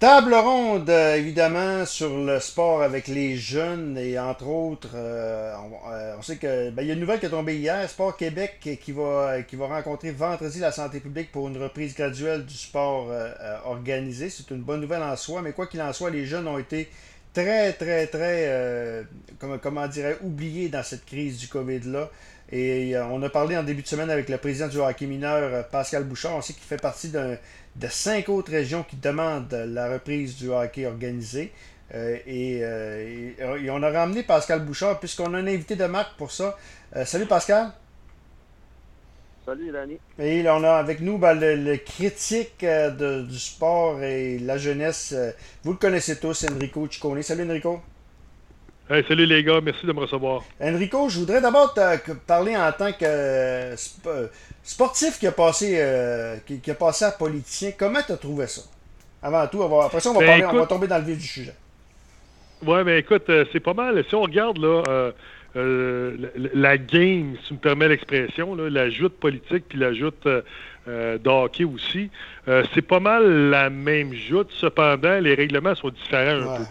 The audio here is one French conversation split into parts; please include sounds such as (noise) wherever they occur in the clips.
Table ronde, euh, évidemment, sur le sport avec les jeunes et entre autres, euh, euh, on, sait que ben, il y a une nouvelle qui est tombée hier, Sport Québec qui va, qui va rencontrer vendredi la santé publique pour une reprise graduelle du sport organisé. C'est une bonne nouvelle en soi, mais quoi qu'il en soit, les jeunes ont été très, très, très, comment, comment dirais oubliés dans cette crise du COVID-là. Et on a parlé en début de semaine avec le président du hockey mineur, Pascal Bouchard. On sait qu'il fait partie d'un de cinq autres régions qui demandent la reprise du hockey organisé. Euh, euh, et, on a ramené Pascal Bouchard puisqu'on a un invité de marque pour ça. Euh, salut Pascal. Salut Danny. Et on a avec nous ben, le, critique du sport et la jeunesse. vous le connaissez tous, Enrico Ciccone. Salut Enrico salut les gars, merci de me recevoir. Enrico, je voudrais d'abord te parler en tant que euh, sportif qui a passé euh, qui, a passé à politicien. Comment tu as trouvé ça? Avant tout, après ça, on va, ben, on va tomber dans le vif du sujet. Ouais, mais écoute, euh, c'est pas mal. Si on regarde là, la, game, si tu me permets l'expression, la joute politique puis la joute de hockey aussi, c'est pas mal la même joute. Cependant, les règlements sont différents un peu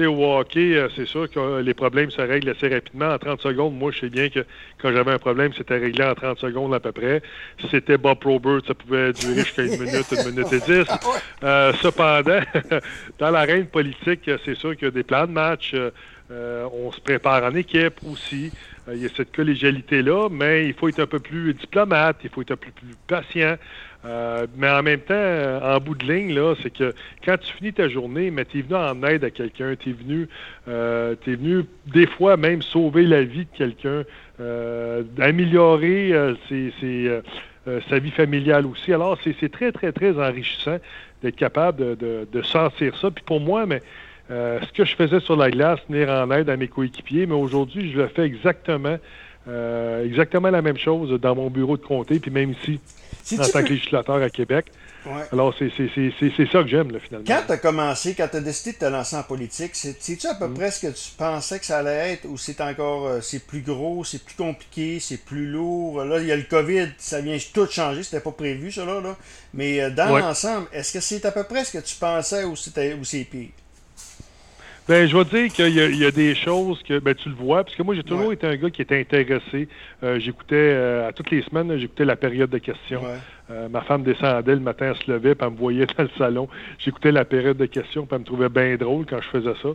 sais, au hockey, euh, c'est sûr que les problèmes se règlent assez rapidement. En 30 secondes, moi, je sais bien que quand j'avais un problème, c'était réglé en 30 secondes à peu près. Si c'était Bob Probert, ça pouvait durer jusqu'à une minute, une minute et dix. (laughs) Euh, cependant, (laughs) dans l'arène politique, c'est sûr qu'il y a des plans de match. Euh, on se prépare en équipe aussi. il y a cette collégialité-là, mais il faut être un peu plus diplomate, il faut être un peu plus patient. Euh, mais en même temps, euh, en bout de ligne, là, c'est que quand tu finis ta journée, mais tu es venu en aide à quelqu'un, tu es venu, euh, es venu des fois même sauver la vie de quelqu'un, améliorer sa vie familiale aussi. Alors, c'est très, très, très enrichissant d'être capable de, de, sentir ça. Puis pour moi, mais ce que je faisais sur la glace, venir en aide à mes coéquipiers, mais aujourd'hui, je le fais exactement, exactement la même chose dans mon bureau de comté, puis même ici en tant que législateur à Québec. Alors, c'est ça que j'aime, finalement. Quand tu as commencé, quand tu as décidé de te lancer en politique, c'est-tu à peu mm. près ce que tu pensais que ça allait être ou c'est encore euh, c'est plus gros, c'est plus compliqué, c'est plus lourd? Là, il y a le COVID, ça vient tout changer, c'était pas prévu, ça, là. Mais euh, dans l'ensemble, est-ce que c'est à peu près ce que tu pensais ou c'est pire? Ben, je vais te dire qu'il y, a des choses que ben, tu le vois, parce que moi, j'ai toujours été un gars qui était intéressé. Euh, j'écoutais euh, à toutes les semaines, j'écoutais la période de questions. Euh, ma femme descendait le matin, elle se levait, puis elle me voyait dans le salon. J'écoutais la période de questions, puis elle me trouvait bien drôle quand je faisais ça.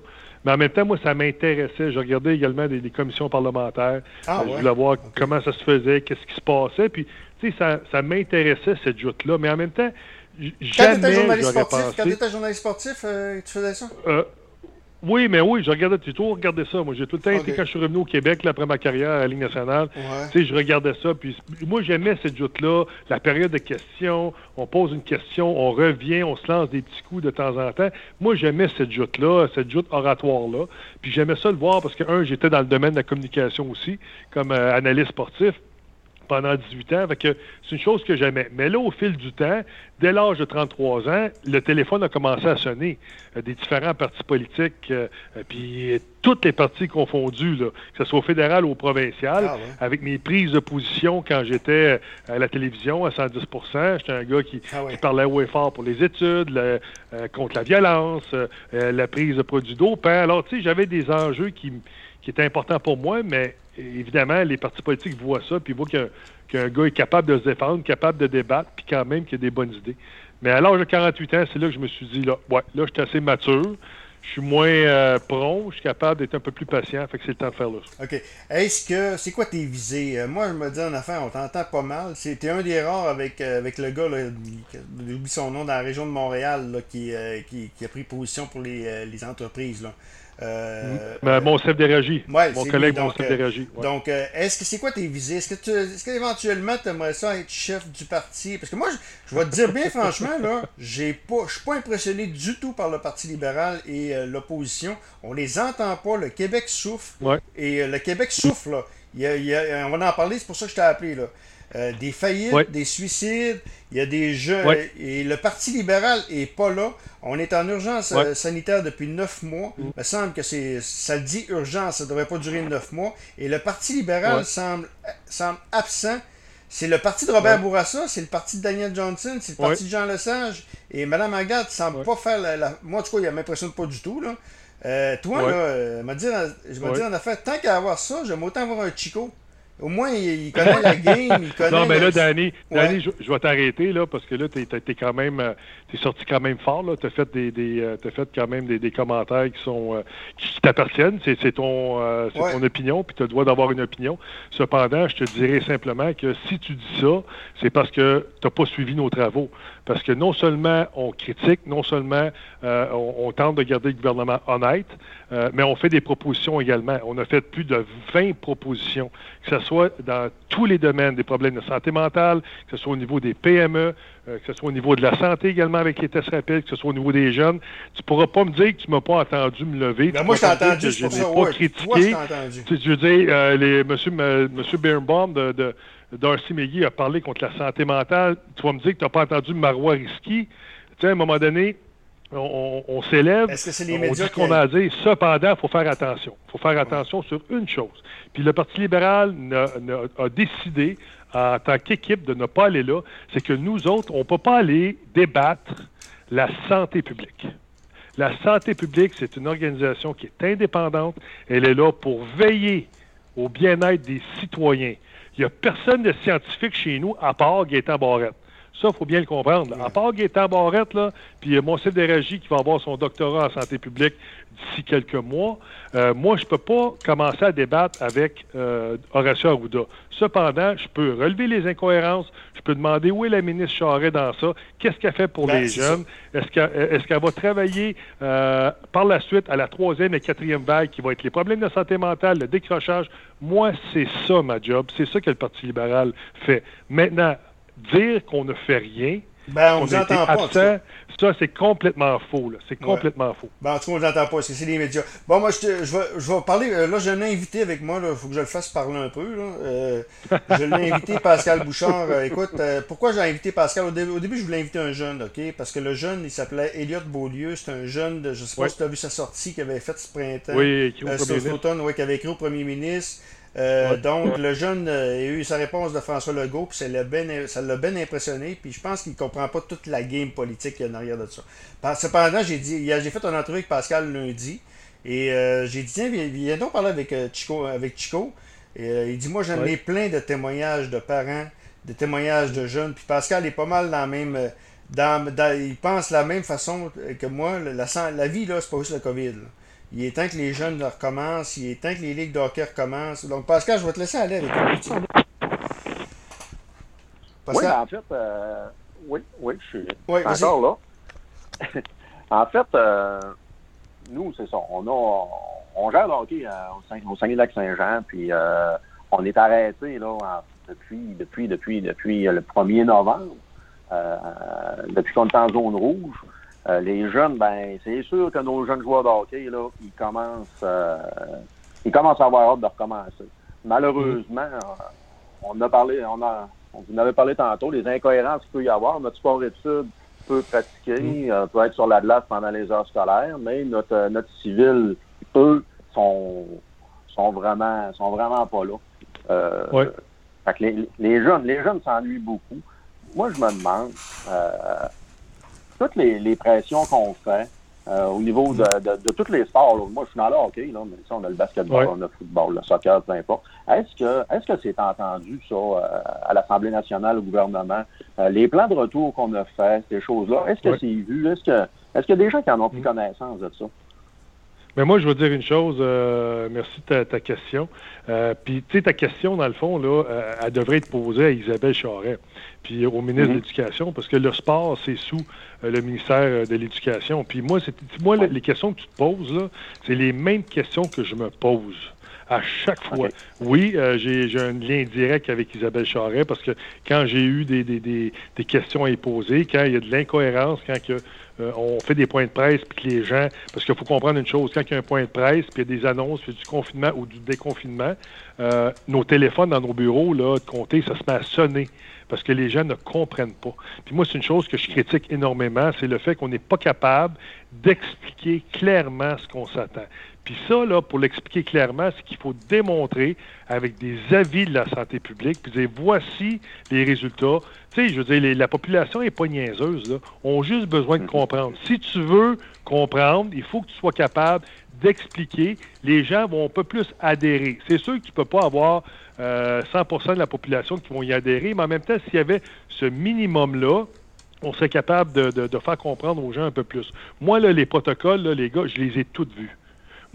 Mais en même temps, moi, ça m'intéressait. Je regardais également des, commissions parlementaires. Ah, je voulais voir comment ça se faisait, qu'est-ce qui se passait. Puis, tu sais, ça, ça m'intéressait, cette joute-là. Mais en même temps, jamais quand tu journaliste sportif, Quand tu étais journaliste sportif, tu faisais ça? Oui, mais oui, je regardais, toujours regardé ça. Moi, j'ai tout le temps été, quand je suis revenu au Québec, après ma carrière à la Ligue nationale, tu sais, je regardais ça. Puis moi, j'aimais cette joute-là, la période de questions. On pose une question, on revient, on se lance des petits coups de temps en temps. Moi, j'aimais cette joute-là, cette joute oratoire-là. Puis j'aimais ça le voir parce que, un, j'étais dans le domaine de la communication aussi, comme euh, analyste sportif pendant 18 ans. c'est une chose que j'aimais. Mais là, au fil du temps, dès l'âge de 33 ans, le téléphone a commencé à sonner euh, des différents partis politiques, euh, euh, puis toutes les partis confondus, là, que ce soit au fédéral ou au provincial, ah avec mes prises de position quand j'étais à la télévision à 110% J'étais un gars qui, ah parlait haut et fort pour les études, contre la violence, la prise de produits dopants. Alors, tu sais, j'avais des enjeux qui, qui étaient importants pour moi, mais évidemment, les partis politiques voient ça, puis voient qu'un gars est capable de se défendre, capable de débattre, puis quand même qu'il a des bonnes idées. Mais à l'âge de 48 ans, c'est là que je me suis dit, là, ouais, là, je suis assez mature, je suis moins euh, je suis capable d'être un peu plus patient, fait que c'est le temps de faire là. OK. Est-ce que, c'est quoi tes visées? Euh, moi, je me dis en affaire, on t'entend pas mal. C'était un des rares avec, euh, avec le gars, j'oublie son nom, dans la région de Montréal, qui, qui, a pris position pour les, les entreprises. Là. Euh, ben, mon chef mon collègue, mon chef de régie. Donc, euh, est-ce que c'est quoi tes visées? Est-ce que tu est-ce qu'éventuellement tu aimerais ça être chef du parti? Parce que moi, je, vais te dire bien (laughs) franchement, là, j'ai pas. Je suis pas impressionné du tout par le Parti libéral et euh, l'opposition. On les entend pas. Le Québec souffre. Et le Québec souffre, là. on va en parler, c'est pour ça que je t'ai appelé là. Euh, des faillites, des suicides, il y a des jeux. Et le Parti libéral est pas là. On est en urgence euh, sanitaire depuis neuf mois. Mm. Il me semble que c'est ça le dit urgence, ça ne devrait pas durer neuf mois. Et le Parti libéral semble, semble absent c'est le parti de Robert Bourassa, c'est le parti de Daniel Johnson, c'est le parti de Jean Lesage. Et Mme Agathe semble pas faire la, Moi, en tout cas, il m'impressionne pas du tout. Là. Euh, toi, là, je me dis en affaire, tant qu'à avoir ça, j'aime autant avoir un Chico. Au moins, il, connaît la game, il (laughs) connaît... Non, mais là, Danny, Danny je, vais t'arrêter, là, parce que là, tu es, quand même... Euh, t'es sorti quand même fort, là. T'as fait des, des euh, as fait quand même des, des commentaires qui sont... Euh, qui t'appartiennent. C'est ton, c'est ton opinion, puis tu as le droit d'avoir une opinion. Cependant, je te dirais simplement que si tu dis ça, c'est parce que tu n'as pas suivi nos travaux. Parce que non seulement on critique, non seulement on, tente de garder le gouvernement honnête, mais on fait des propositions également. On a fait plus de 20 propositions, que ce soit dans tous les domaines des problèmes de santé mentale, que ce soit au niveau des PME, euh, que ce soit au niveau de la santé également avec les tests rapides, que ce soit au niveau des jeunes. Tu ne pourras pas me dire que tu ne m'as pas entendu me lever. Ben moi, je t'ai entendu, je n'ai pas critiqué. Moi, je veux dire, euh, les, monsieur, monsieur Birnbaum de, de Darcy McGee a parlé contre la santé mentale. Tu vas me dire que tu n'as pas entendu Marois Risky. Tu sais, à un moment donné, on, s'élève, on dit ce qu'on a à dire. Cependant, il faut faire attention. Il faut faire attention sur une chose. Puis le Parti libéral a, décidé, en tant qu'équipe, de ne pas aller là. C'est que nous autres, on ne peut pas aller débattre la santé publique. La santé publique, c'est une organisation qui est indépendante. Elle est là pour veiller au bien-être des citoyens. Il n'y a personne de scientifique chez nous à part Gaétan Barrette. Ça, il faut bien le comprendre. À part Gaétan Barrette, là, puis Monsieur Déragi qui va avoir son doctorat en santé publique d'ici quelques mois, euh, moi, je ne peux pas commencer à débattre avec euh, Horacio Arruda. Cependant, je peux relever les incohérences, je peux demander où est la ministre Charret dans ça, qu'est-ce qu'elle fait pour ben, les jeunes, est-ce qu'elle va travailler euh, par la suite à la troisième et quatrième vague qui va être les problèmes de santé mentale, le décrochage? Moi, c'est ça ma job, c'est ça que le Parti libéral fait. Maintenant, dire qu'on ne fait rien, ben, on entend pas. ça, c'est complètement faux. C'est complètement faux. Ben, en tout cas, on ne entend pas, c'est les médias. Bon, moi, je, je, vais, je vais parler. Euh, là, j'ai un invité avec moi. Il faut que je le fasse parler un peu. Là. Euh, je l'ai invité, (laughs) Pascal Bouchard. Euh, écoute, pourquoi j'ai invité Pascal? Au, début, je voulais inviter un jeune, OK? Parce que le jeune, il s'appelait Elliot Beaulieu. C'est un jeune, de, je ne sais pas si tu as vu sa sortie, qui avait fait ce printemps. Oui, qui, automne, qui avait écrit au premier ministre. Euh, donc, le jeune euh, a eu sa réponse de François Legault, puis ça l'a bien, impressionné, puis je pense qu'il ne comprend pas toute la game politique qu'il y a en arrière de ça. Cependant, j'ai dit, j'ai fait un entrevue avec Pascal lundi, et euh, j'ai dit, tiens, viens, donc parler avec Chico. Avec Chico. Et, il dit, moi, j'en ai plein de témoignages de parents, de témoignages de jeunes, puis Pascal est pas mal dans la même... Dans, il pense la même façon que moi. La, la vie, là, c'est pas juste le COVID. Il est temps que les jeunes recommencent. Il est temps que les ligues de hockey recommencent. Donc, Pascal, je vais te laisser aller avec. Oui, ben, en fait, euh, oui, oui, je suis encore là. (laughs) en fait, euh, nous, c'est ça. On, a, on gère le hockey euh, au Saguenay-Lac-Saint-Jean, puis on est arrêté là, depuis, depuis, depuis, depuis le 1er novembre, depuis qu'on est en zone rouge. Euh, les jeunes, ben, c'est sûr que nos jeunes joueurs de hockey, là, ils commencent, euh, ils commencent à avoir hâte de recommencer. Malheureusement, euh, on a parlé, on a, on vous en avait parlé tantôt, les incohérences qu'il peut y avoir. Notre sport études peut pratiquer, mm. peut être sur la glace pendant les heures scolaires, mais notre, notre civil, eux, sont, sont vraiment, sont vraiment pas là. oui. Fait que les, les, jeunes, les jeunes s'ennuient beaucoup. Moi, je me demande, toutes les, pressions qu'on fait euh, au niveau de, de, tous les sports, moi je suis dans le hockey, là, mais ça, on a le basketball, on a le football, le soccer, peu importe. Est-ce que est-ce que c'est entendu, ça, euh, à l'Assemblée nationale, au gouvernement? Euh, les plans de retour qu'on a fait, ces choses-là, est-ce que c'est vu? Est-ce que est-ce qu'il y a des gens qui en ont pris mm. connaissance de ça? Mais moi, je veux dire une chose. merci de ta, question. Puis, tu sais, ta question, dans le fond, là, elle devrait être posée à Isabelle Charret puis au ministre de mhm. l'Éducation, parce que le sport, c'est sous euh, le ministère euh, de l'Éducation. Puis moi, c'est moi les questions que tu te poses, là, c'est les mêmes questions que je me pose à chaque fois. Oui, euh, j'ai un lien direct avec Isabelle Charret parce que quand j'ai eu des, des, des, des, questions à y poser, quand il y a de l'incohérence, quand que, on fait des points de presse, puis que les gens... Parce qu'il faut comprendre une chose, quand il y a un point de presse, puis il y a des annonces, puis du confinement ou du déconfinement, nos téléphones dans nos bureaux, là, de compter, ça se met à sonner parce que les gens ne comprennent pas. Puis moi, c'est une chose que je critique énormément, c'est le fait qu'on n'est pas capable d'expliquer clairement ce qu'on s'attend. Puis ça, là, pour l'expliquer clairement, c'est qu'il faut démontrer avec des avis de la santé publique, puis dire voici les résultats. Tu sais, je veux dire, la population n'est pas niaiseuse, là. On a juste besoin de comprendre. Si tu veux comprendre, il faut que tu sois capable d'expliquer. Les gens vont un peu plus adhérer. C'est sûr que tu ne peux pas avoir 100% euh, de la population qui vont y adhérer, mais en même temps, s'il y avait ce minimum-là, on serait capable de, faire comprendre aux gens un peu plus. Moi, là, les protocoles, les gars, je les ai toutes vus.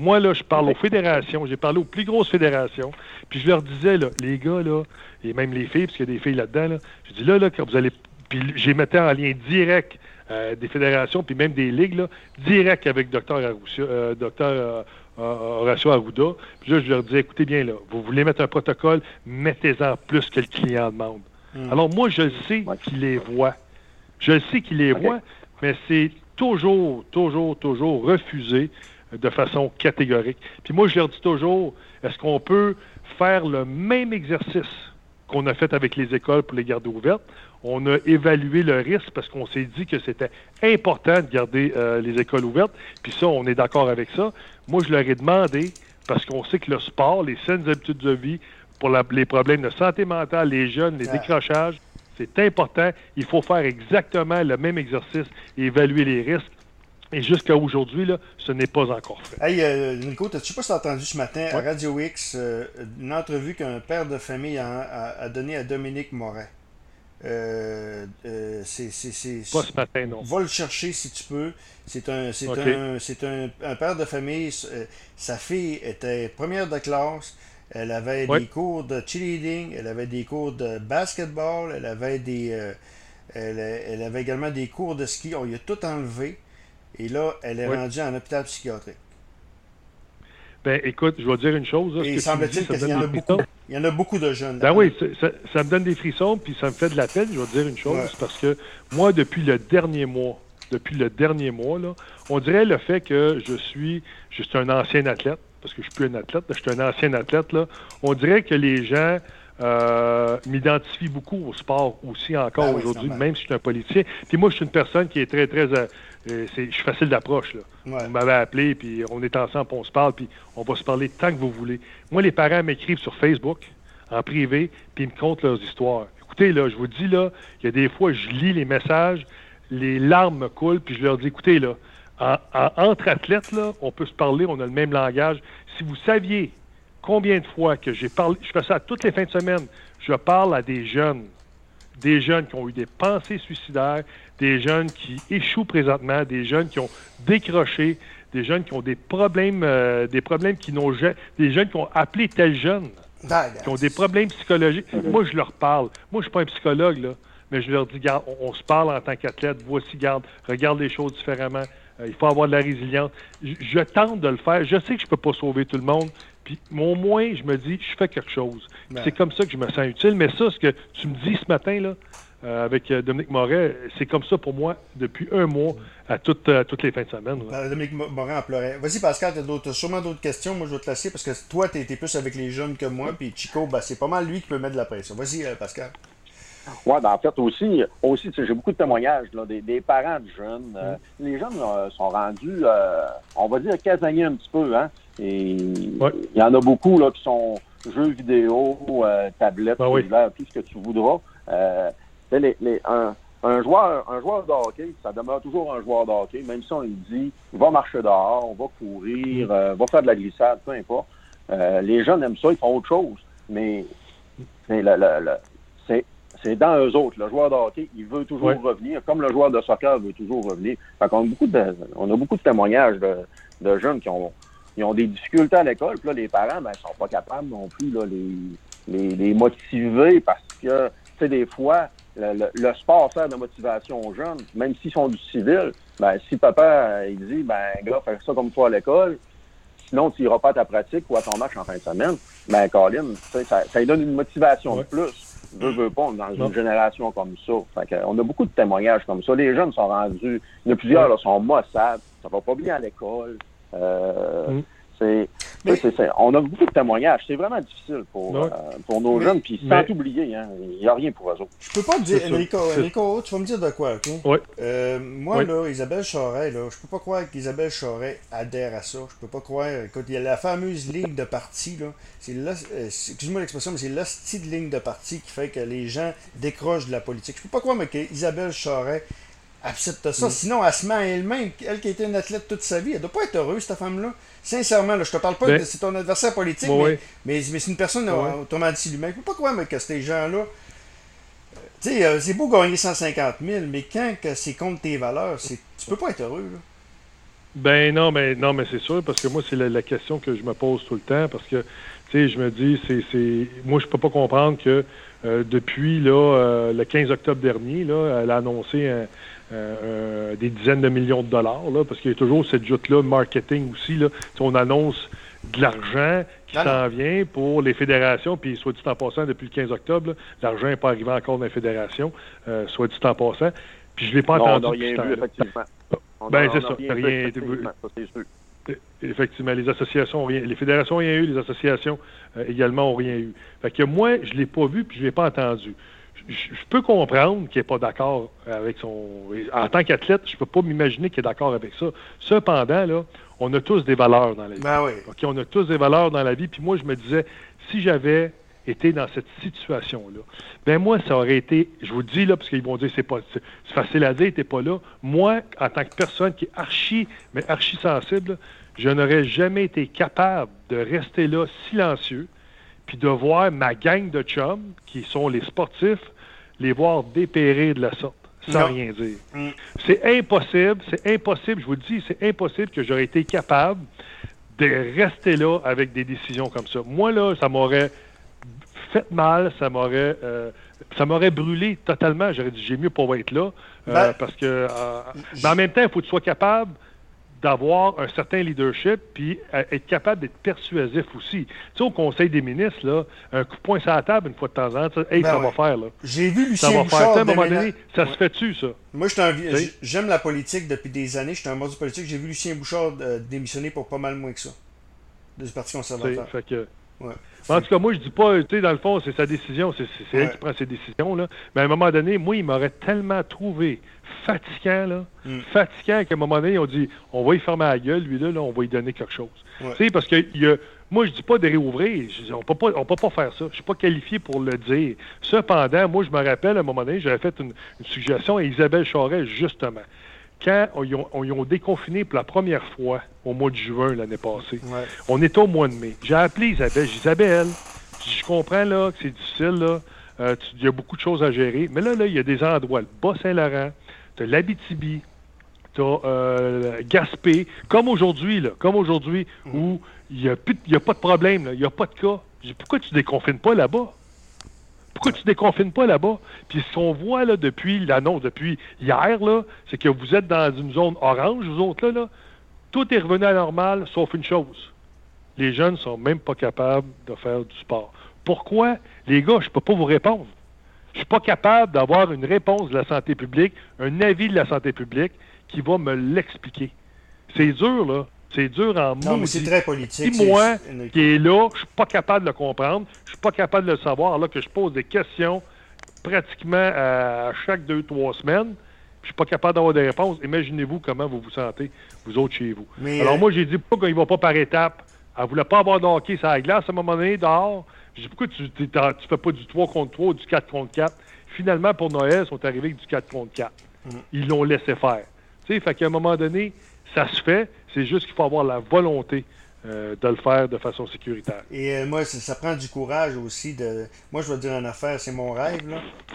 Moi, là, je parle aux fédérations, j'ai parlé aux plus grosses fédérations, puis je leur disais, là, les gars, là, et même les filles, parce qu'il y a des filles là-dedans, là, je dis là, là, quand vous allez. Puis j'ai mettais en lien direct euh, des fédérations, puis même des ligues, là, direct avec Dr. Euh, Dr. Horacio Arruda. Puis là, je leur disais, écoutez bien, là, vous voulez mettre un protocole, mettez-en plus que le client demande. Hmm. Alors, moi, je sais qu'il les voit. Je sais qu'il les voit, mais c'est toujours, toujours, toujours refusé de façon catégorique. Puis moi, je leur dis toujours, est-ce qu'on peut faire le même exercice qu'on a fait avec les écoles pour les garder ouvertes? On a évalué le risque parce qu'on s'est dit que c'était important de garder euh, les écoles ouvertes. Puis ça, on est d'accord avec ça. Moi, je leur ai demandé, parce qu'on sait que le sport, les saines habitudes de vie, pour les problèmes de santé mentale, les jeunes, les décrochages, c'est important. Il faut faire exactement le même exercice et évaluer les risques. Et jusqu'à aujourd'hui, là, ce n'est pas encore fait. Hey, euh, Nico, tu sais pas si tu as entendu ce matin à Radio X euh, une entrevue qu'un père de famille a, a, donnée à Dominique Moret. Euh, euh c'est, Pas ce matin, non. Va le chercher si tu peux. C'est un, c'est un, c'est un, un, père de famille. sa fille était première de classe. Elle avait des cours de cheerleading, elle avait des cours de basketball, elle avait des, euh, elle, avait également des cours de ski. On lui a tout enlevé. Et là, elle est rendue en hôpital psychiatrique. Ben, écoute, je vais dire une chose. et il semble-t-il qu'il y en a beaucoup. Il y en a beaucoup de jeunes. Ben oui, ça, me donne des frissons, puis ça me fait de la peine. Je vais dire une chose, parce que moi, depuis le dernier mois, depuis le dernier mois, là, on dirait le fait que je suis juste un ancien athlète parce que je suis plus un athlète, je suis un ancien athlète, là, on dirait que les gens euh, m'identifient beaucoup au sport aussi encore ah aujourd'hui, même si je suis un politicien. Puis moi, je suis une personne qui est très, très... Euh, euh, je suis facile d'approche. Là. Vous m'avez appelé, puis on est ensemble, puis on se parle, puis on va se parler tant que vous voulez. Moi, les parents m'écrivent sur Facebook, en privé, puis ils me content leurs histoires. Écoutez, là, je vous dis, là, il y a des fois, je lis les messages, les larmes me coulent, puis je leur dis, écoutez, là, entre athlètes, là, on peut se parler, on a le même langage. Si vous saviez combien de fois que j'ai parlé, je fais ça toutes les fins de semaine, je parle à des jeunes, des jeunes qui ont eu des pensées suicidaires, des jeunes qui échouent présentement, des jeunes qui ont décroché, des jeunes qui ont des problèmes, euh, des problèmes qui n'ont des jeunes qui ont appelé tel jeune, qui ont des problèmes psychologiques. Moi, je leur parle. Moi, je suis pas un psychologue, là, mais je leur dis, garde, on, se parle en tant qu'athlète, voici, garde, regarde les choses différemment. Euh, il faut avoir de la résilience. Je, tente de le faire. Je sais que je ne peux pas sauver tout le monde. Puis, au moins, je me dis, je fais quelque chose. Ben. C'est comme ça que je me sens utile. Mais ça, ce que tu me dis ce matin, là, euh, avec euh, Dominique Moret, c'est comme ça pour moi depuis un mois à, toutes, toutes les fins de semaine. Ben, Dominique Moret en pleurait. Vas-y, Pascal, tu as, sûrement d'autres questions. Moi, je vais te laisser parce que toi, tu es, plus avec les jeunes que moi. Puis Chico, ben, c'est pas mal lui qui peut mettre de la pression. Vas-y, Pascal. Oui, ben en fait, aussi, aussi j'ai beaucoup de témoignages là, des, parents de jeunes. Euh, mm. les jeunes sont rendus, euh, on va dire, casaniers un petit peu. Hein? Et il y en a beaucoup là, qui sont jeux vidéo, euh, tablettes, ben tout ce que tu voudras. Les, les, un, un, joueur, un joueur de hockey, ça demeure toujours un joueur de hockey, même si on lui dit va marcher dehors, on va courir, mm. va faire de la glissade, peu importe. les jeunes aiment ça, ils font autre chose. Mais, mais le, le, c'est c'est dans eux autres. Le joueur de hockey, il veut toujours revenir, comme le joueur de soccer veut toujours revenir. Fait on, a beaucoup de, on a beaucoup de témoignages de, jeunes qui ont, ont des difficultés à l'école. Puis là, les parents, ben, sont pas capables non plus là, les, les, motiver parce que, tu sais, des fois, le, sport sert de motivation aux jeunes, même s'ils sont du civil. Ben, si papa, il dit, ben, gars, fais ça comme toi à l'école, sinon tu n'iras pas à ta pratique ou à ton match en fin de semaine, ben, Colin, ça, ça lui donne une motivation de plus veut, veut pas, dans une génération comme ça. on a beaucoup de témoignages comme ça. Les jeunes sont rendus, il y en a plusieurs là, sont maussades, ça va pas bien à l'école. Euh, mm. C'est. On a beaucoup de témoignages. C'est vraiment difficile pour, euh, pour nos jeunes. Puis sans oublier, hein, il n'y a rien pour eux autres. Je peux pas te dire, Enrico, Enrico, tu vas me dire de quoi, OK? Oui. Euh, moi, là, Isabelle Charret, là, je peux pas croire qu'Isabelle Charret adhère à ça. Je peux pas croire. Écoute, il y a la fameuse ligne de parti, là. C'est euh, excuse-moi l'expression, mais c'est l'hostie de ligne de parti qui fait que les gens décrochent de la politique. Je peux pas croire, mais qu'Isabelle Charret accepte ça. Mm. Sinon, elle se met elle-même, elle qui a été une athlète toute sa vie, elle doit pas être heureuse, cette femme-là. Sincèrement, là, je te parle pas ben, c'est ton adversaire politique, mais, mais, c'est une personne autrement dit lui-même. Je peux pas croire mais, que ces gens-là. Euh, tu sais, euh, c'est beau gagner 150 000, mais quand c'est contre tes valeurs, c'est, tu peux pas être heureux. Là. Ben non, mais non, mais c'est sûr, parce que moi, c'est la, question que je me pose tout le temps, parce que, tu sais, je me dis, c'est, c'est, moi, je peux pas comprendre que euh, depuis là, le 15 octobre dernier, là, elle a annoncé un, euh, euh, des dizaines de millions de dollars, là, parce qu'il y a toujours cette joute-là, marketing aussi. Là, on annonce de l'argent qui s'en vient pour les fédérations, puis soit dit en passant, depuis le 15 octobre, l'argent n'est pas arrivé encore dans les fédérations, euh, soit dit en passant. Puis je ne l'ai pas entendu. On rien vu, effectivement. Ben, c'est ça. Rien, rien effectivement, effectivement, les associations ont rien, les fédérations n'ont rien eu, les associations également n'ont rien eu. Fait que moi, je ne l'ai pas vu puis je ne l'ai pas entendu je, peux comprendre qu'il n'est pas d'accord avec son. En tant qu'athlète, je ne peux pas m'imaginer qu'il est d'accord avec ça. Cependant, là, on a tous des valeurs dans la vie. Ben oui. on a tous des valeurs dans la vie. Puis moi, je me disais, si j'avais été dans cette situation-là, ben moi, ça aurait été, je vous le dis là, parce qu'ils vont dire c'est pas c'est facile à dire, t'es pas là. Moi, en tant que personne qui est archi, mais archi sensible, je n'aurais jamais été capable de rester là silencieux, puis de voir ma gang de chums, qui sont les sportifs, les voir dépérir de la sorte, sans rien dire. Mm. C'est impossible, c'est impossible, je vous le dis, c'est impossible que j'aurais été capable de rester là avec des décisions comme ça. Moi, là, ça m'aurait fait mal, ça m'aurait euh, ça m'aurait brûlé totalement. J'aurais dit, j'ai mieux pour être là, euh, ben, parce que... Euh, mais en même temps, il faut que tu sois capable d'avoir un certain leadership puis être capable d'être persuasif aussi. Tu sais, au Conseil des ministres, là, un coup de poing sur la table une fois de temps en temps, hey, ben ça va faire, là. J'ai vu Lucien ça va faire. À un moment donné, ça se fait-tu, ça? Moi, j'aime la politique depuis des années. J'étais un mode politique. J'ai vu Lucien Bouchard euh, démissionner pour pas mal moins que ça. Du Parti conservateur. Fait que... Ouais. En tout cas, moi, je dis pas, tu sais, dans le fond, c'est sa décision, c'est elle qui prend ses décisions, là. Mais à un moment donné, moi, il m'aurait tellement trouvé fatigant, là, mm. fatigant qu'à un moment donné, on dit, on va y fermer la gueule, lui, là, on va lui donner quelque chose. Tu sais, parce que a, moi, je dis pas de réouvrir, on peut pas, on peut pas faire ça. Je suis pas qualifié pour le dire. Cependant, moi, je me rappelle, à un moment donné, j'avais fait une, suggestion à Isabelle Charest, justement quand ils ont, déconfiné pour la première fois au mois de juin l'année passée. On était au mois de mai. J'ai appelé Isabelle. J'ai Isabelle, je comprends là, que c'est difficile, là. Euh, il y a beaucoup de choses à gérer. Mais là, là, il y a des endroits, le Bas-Saint-Laurent, tu as l'Abitibi, tu as euh, Gaspé, comme aujourd'hui, là, comme aujourd'hui, mm. où il n'y a, a, pas de problème, il n'y a pas de cas. Pourquoi tu ne déconfines pas là-bas? Pourquoi tu ne déconfines pas là-bas? Puis ce qu'on voit là, depuis l'annonce, depuis hier, c'est que vous êtes dans une zone orange, vous autres, là, là. Tout est revenu à la normale, sauf une chose. Les jeunes ne sont même pas capables de faire du sport. Pourquoi? Les gars, je ne peux pas vous répondre. Je ne suis pas capable d'avoir une réponse de la santé publique, un avis de la santé publique qui va me l'expliquer. C'est dur, là. C'est dur en Non, mais c'est très politique. Si moi, qui est là, je suis pas capable de le comprendre, je suis pas capable de le savoir, alors que je pose des questions pratiquement à chaque deux, trois semaines, je suis pas capable d'avoir des réponses. Imaginez-vous comment vous vous sentez, vous autres, chez vous. alors euh, moi, j'ai dit, pourquoi il va pas par étapes? Elle voulait pas avoir de hockey sur la glace à un moment donné, dehors. J'ai dit, pourquoi tu ne fais pas du 3 contre 3 ou du 4 contre 4? Finalement, pour Noël, ils sont arrivés avec du 4 contre 4. Mm. Ils l'ont laissé faire. Tu sais, fait qu'à un moment donné, ça se fait. C'est juste qu'il faut avoir la volonté euh, de le faire de façon sécuritaire. Et euh, moi, ça, prend du courage aussi. de Moi, je vais dire une affaire, c'est mon rêve,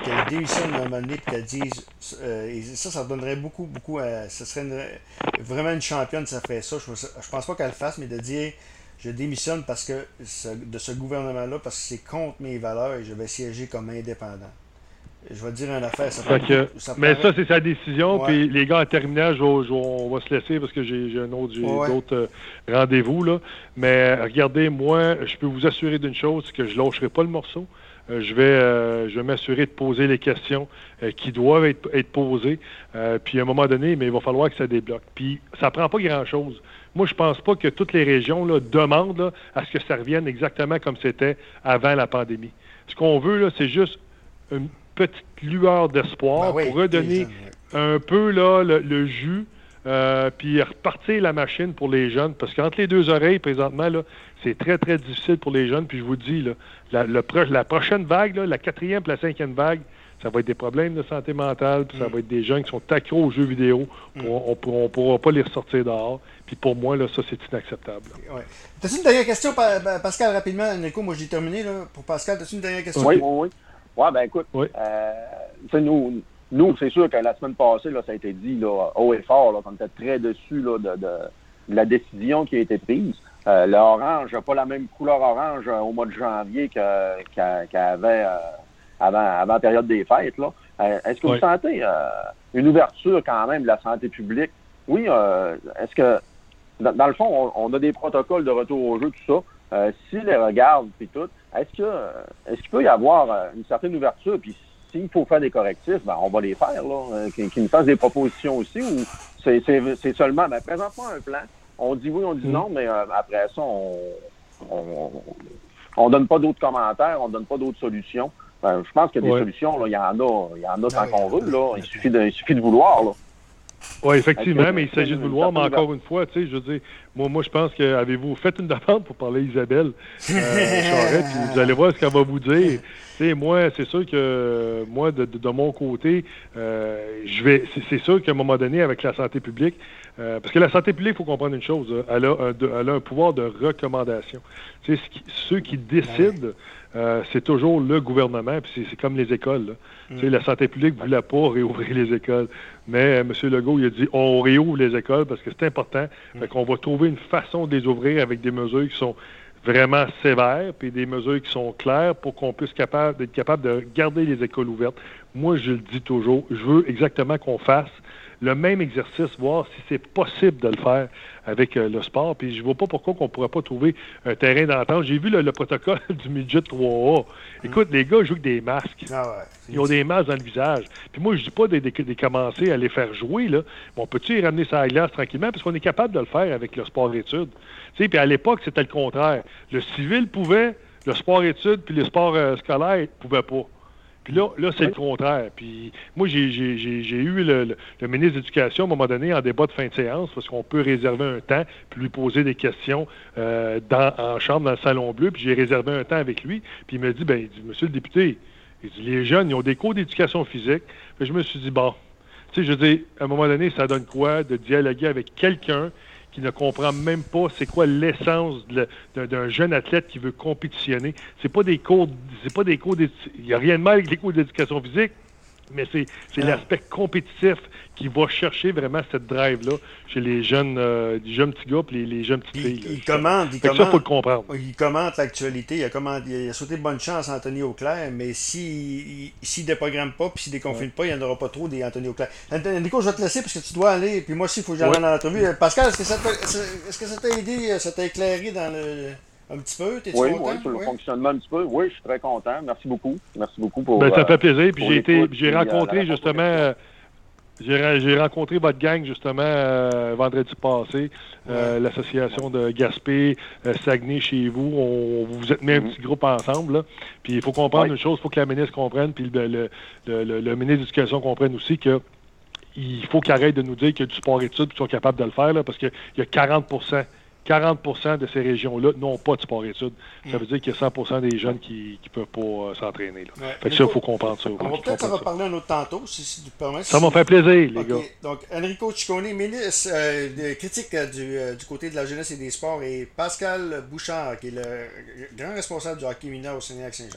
qu'elle démissionne à un moment donné, qu'elle dise. Et ça, ça donnerait beaucoup, beaucoup. À, ça serait vraiment une championne, ça ferait ça. Je, je pense pas qu'elle le fasse, mais de dire je démissionne parce que de ce gouvernement-là, parce que c'est contre mes valeurs et je vais siéger comme indépendant. Je vais te dire une affaire. Ça, mais ça, c'est sa décision. Puis les gars, en terminant, on va se laisser parce que j'ai un autre, d'autres euh, rendez-vous. Là. Mais regardez, moi, je peux vous assurer d'une chose, c'est que je ne lâcherai pas le morceau. je vais, je vais m'assurer de poser les questions qui doivent être, être posées. puis à un moment donné, mais il va falloir que ça débloque. Puis ça prend pas grand-chose. Moi, je pense pas que toutes les régions là, demandent à ce que ça revienne exactement comme c'était avant la pandémie. Ce qu'on veut, c'est juste une petite lueur d'espoir ben pour redonner un peu là, le, jus, euh, puis repartir la machine pour les jeunes. Parce qu'entre les deux oreilles, présentement, là, c'est très, très difficile pour les jeunes. Puis je vous dis, là, la, la prochaine vague, la quatrième et la cinquième vague, ça va être des problèmes de santé mentale, puis ça mm. va être des jeunes qui sont accros aux jeux vidéo. Mm. On ne pourra pas les ressortir dehors. Puis pour moi, là, ça, c'est inacceptable. Ouais. T'as-tu une dernière question, Pascal, rapidement? Nico, moi, j'ai terminé. Là. Pour Pascal, t'as-tu une dernière question? Oui, oui, oui. Ouais, ben écoute, euh, nous, nous c'est sûr que la semaine passée, là, ça a été dit là, haut et fort, là, qu'on était très dessus là, de, de, la décision qui a été prise. Euh, L'orange n'a pas la même couleur orange euh, au mois de janvier qu'elle avait euh, avant, avant la période des fêtes. Là. Euh, est-ce que vous sentez une ouverture quand même de la santé publique? Oui, est-ce que dans, le fond, on, a des protocoles de retour au jeu, tout ça. Euh, S'ils les regardent, puis tout, est-ce que est-ce qu'il peut y avoir euh, une certaine ouverture, puis s'il faut faire des correctifs, ben, on va les faire, là, euh, qu'ils nous fassent des propositions aussi, ou c'est seulement, ben, présente-moi un plan, on dit oui, on dit mm. non, mais euh, après ça, on, on, on donne pas d'autres commentaires, on donne pas d'autres solutions. Ben, je pense qu'il y a des solutions, là, il y en a, il y en a tant qu'on veut, là. Il suffit de, il suffit de vouloir, là. Oui, effectivement, mais il s'agit de vouloir, mais encore une fois, tu sais, je veux dire, moi, moi je pense que avez-vous fait une demande pour parler à Isabelle euh, vous allez voir ce qu'elle va vous dire. Tu sais, moi, c'est sûr que moi, de, de, mon côté, euh, je vais. C'est sûr qu'à un moment donné, avec la santé publique, euh, parce que la santé publique, il faut comprendre une chose, elle a, un, elle a un pouvoir de recommandation. Tu sais, ceux qui décident euh, c'est toujours le gouvernement, puis c'est comme les écoles. Mm. La santé publique ne voulait pas (laughs) réouvrir les écoles. Mais euh, M. Legault, il a dit on réouvre les écoles parce que c'est important. Mm. qu'on va trouver une façon de les ouvrir avec des mesures qui sont vraiment sévères, puis des mesures qui sont claires pour qu'on puisse capable, être capable de garder les écoles ouvertes. Moi, je le dis toujours, je veux exactement qu'on fasse le même exercice, voir si c'est possible de le faire avec euh, le sport. Puis je vois pas pourquoi on pourrait pas trouver un terrain d'entente. J'ai vu le protocole (laughs) du midget 3A. Écoute, les gars jouent avec des masques. Ah Ils ont des masques dans le visage. Puis moi, je dis pas de, commencer à les faire jouer, là. Mais on peut-tu y ramener ça à la glace tranquillement? Parce qu'on est capable de le faire avec le sport-études. Puis à l'époque, c'était le contraire. Le civil pouvait, le sport-études puis le sport euh, scolaire ne pouvaient pas. Puis là, là c'est le contraire. Puis moi, j'ai eu le, ministre de l'Éducation à un moment donné en débat de fin de séance parce qu'on peut réserver un temps puis lui poser des questions euh, dans, en chambre dans le salon bleu. Puis j'ai réservé un temps avec lui. Puis il me dit, ben, il dit, Monsieur le député, il dit, les jeunes, ils ont des cours d'éducation physique. Puis je me suis dit, bon, tu sais, je dis, à un moment donné, ça donne quoi de dialoguer avec quelqu'un qui ne comprend même pas c'est quoi l'essence d'un jeune athlète qui veut compétitionner. C'est pas des cours, c'est pas des cours, il n'y a rien de mal avec les cours d'éducation physique, mais c'est ah. l'aspect compétitif qui va chercher vraiment cette drive-là chez les jeunes, euh, les jeunes petits gars et les, jeunes petites filles. Il, commente, il commente. Ça, faut le comprendre. Il commente l'actualité. Il, a il a souhaité bonne chance à Anthony Auclair, mais s'il si, ne déprogramme pas puis s'il ne déconfine pas, il n'y en aura pas trop des Anthony Auclair. Nico, je vais te laisser parce que tu dois aller. Puis moi aussi, il faut que j'aille dans l'entrevue. Pascal, est-ce que ça t'a aidé, ça t'a éclairé dans le. Un petit peu, t'es oui, content? Oui, sur le fonctionnement un petit peu. Oui, je suis très content. Merci beaucoup. Merci beaucoup pour. Ben, ça fait plaisir. Puis j'ai été, j'ai euh, rencontré justement. J'ai rencontré votre gang justement euh, vendredi passé, euh, l'association de Gaspé, Saguenay chez vous. On, vous êtes mis un mm-hmm. petit groupe ensemble. Puis il faut comprendre une chose, il faut que la ministre comprenne, puis le, le, le, ministre de l'Éducation comprenne aussi que il faut qu'il arrête de nous dire qu'il y a du sport-études et qu'ils sont capables de le faire, là, parce qu'il y a 40 40% de ces régions-là n'ont pas de sport-études. Ça veut dire qu'il y a 100% des jeunes qui ne peuvent pas euh, s'entraîner. Fait que ça, il faut comprendre ça. On va peut-être en reparler un autre tantôt, si, tu permets. Ça m'a fait plaisir, les gars. Donc, Enrico Ciccone, ministre euh, critique euh, du, du, côté de la jeunesse et des sports, et Pascal Bouchard, qui est le grand responsable du hockey mineur au Sénégal Saint-Jean.